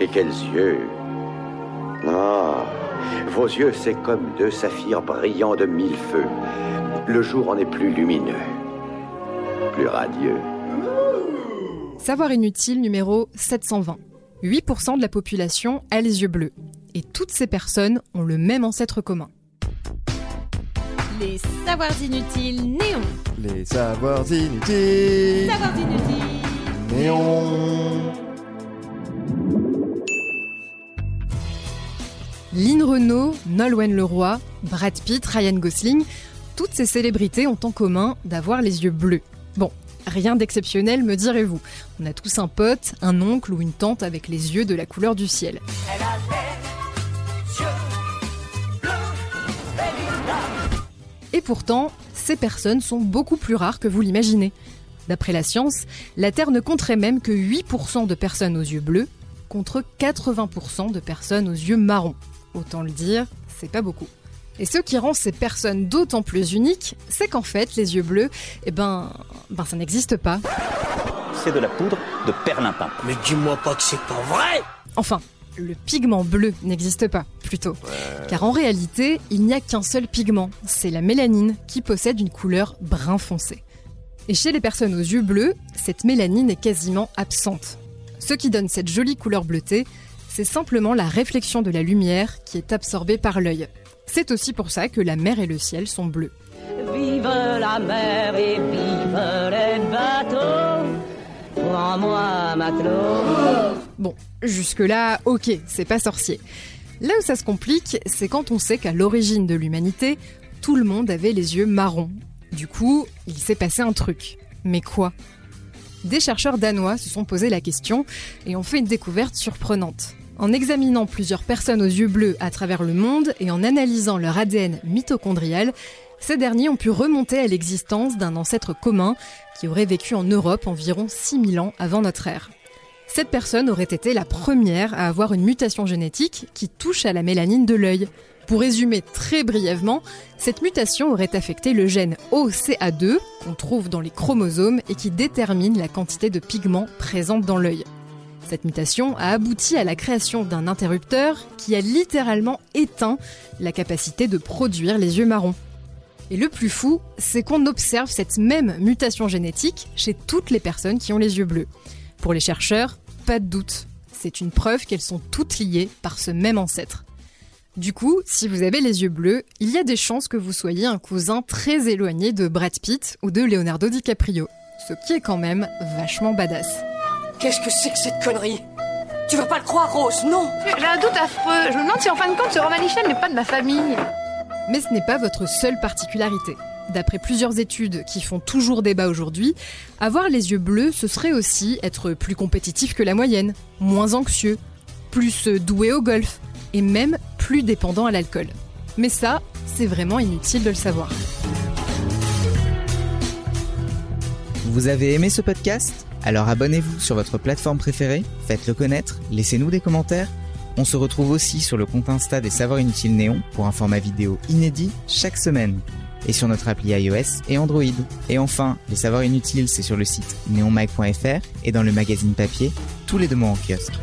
Et quels yeux Ah, vos yeux, c'est comme deux saphirs brillants de mille feux. Le jour en est plus lumineux, plus radieux. Savoir inutile numéro 720. 8% de la population a les yeux bleus. Et toutes ces personnes ont le même ancêtre commun. Les savoirs inutiles néons. Les savoirs inutiles. Savoirs inutiles. Néon. Lynn Renault, Nolwenn Leroy, Brad Pitt, Ryan Gosling, toutes ces célébrités ont en commun d'avoir les yeux bleus. Bon, rien d'exceptionnel, me direz-vous. On a tous un pote, un oncle ou une tante avec les yeux de la couleur du ciel. Et pourtant, ces personnes sont beaucoup plus rares que vous l'imaginez. D'après la science, la Terre ne compterait même que 8% de personnes aux yeux bleus contre 80% de personnes aux yeux marrons. Autant le dire, c'est pas beaucoup. Et ce qui rend ces personnes d'autant plus uniques, c'est qu'en fait, les yeux bleus, eh ben, ben ça n'existe pas. C'est de la poudre de perlimpin. Mais dis-moi pas que c'est pas vrai Enfin, le pigment bleu n'existe pas, plutôt. Car en réalité, il n'y a qu'un seul pigment, c'est la mélanine, qui possède une couleur brun foncé. Et chez les personnes aux yeux bleus, cette mélanine est quasiment absente. Ce qui donne cette jolie couleur bleutée, c'est simplement la réflexion de la lumière qui est absorbée par l'œil. C'est aussi pour ça que la mer et le ciel sont bleus. Vive la mer et vive les bateaux. Prends-moi, matelot. Bon, jusque-là, ok, c'est pas sorcier. Là où ça se complique, c'est quand on sait qu'à l'origine de l'humanité, tout le monde avait les yeux marrons. Du coup, il s'est passé un truc. Mais quoi? Des chercheurs danois se sont posé la question et ont fait une découverte surprenante. En examinant plusieurs personnes aux yeux bleus à travers le monde et en analysant leur ADN mitochondrial, ces derniers ont pu remonter à l'existence d'un ancêtre commun qui aurait vécu en Europe environ 6000 ans avant notre ère. Cette personne aurait été la première à avoir une mutation génétique qui touche à la mélanine de l'œil. Pour résumer très brièvement, cette mutation aurait affecté le gène OCA2 qu'on trouve dans les chromosomes et qui détermine la quantité de pigments présente dans l'œil. Cette mutation a abouti à la création d'un interrupteur qui a littéralement éteint la capacité de produire les yeux marrons. Et le plus fou, c'est qu'on observe cette même mutation génétique chez toutes les personnes qui ont les yeux bleus. Pour les chercheurs, pas de doute, c'est une preuve qu'elles sont toutes liées par ce même ancêtre. Du coup, si vous avez les yeux bleus, il y a des chances que vous soyez un cousin très éloigné de Brad Pitt ou de Leonardo DiCaprio, ce qui est quand même vachement badass. Qu'est-ce que c'est que cette connerie? Tu vas pas le croire, Rose, non? J'ai un doute affreux. Je me demande si en fin de compte, ce Roman Michel n'est pas de ma famille. Mais ce n'est pas votre seule particularité. D'après plusieurs études qui font toujours débat aujourd'hui, avoir les yeux bleus, ce serait aussi être plus compétitif que la moyenne, moins anxieux, plus doué au golf, et même plus dépendant à l'alcool. Mais ça, c'est vraiment inutile de le savoir. Vous avez aimé ce podcast? Alors abonnez-vous sur votre plateforme préférée, faites-le connaître, laissez-nous des commentaires. On se retrouve aussi sur le compte Insta des Savoirs Inutiles Néon pour un format vidéo inédit chaque semaine. Et sur notre appli iOS et Android. Et enfin, les Savoirs Inutiles, c'est sur le site neonmag.fr et dans le magazine papier tous les deux mois en kiosque.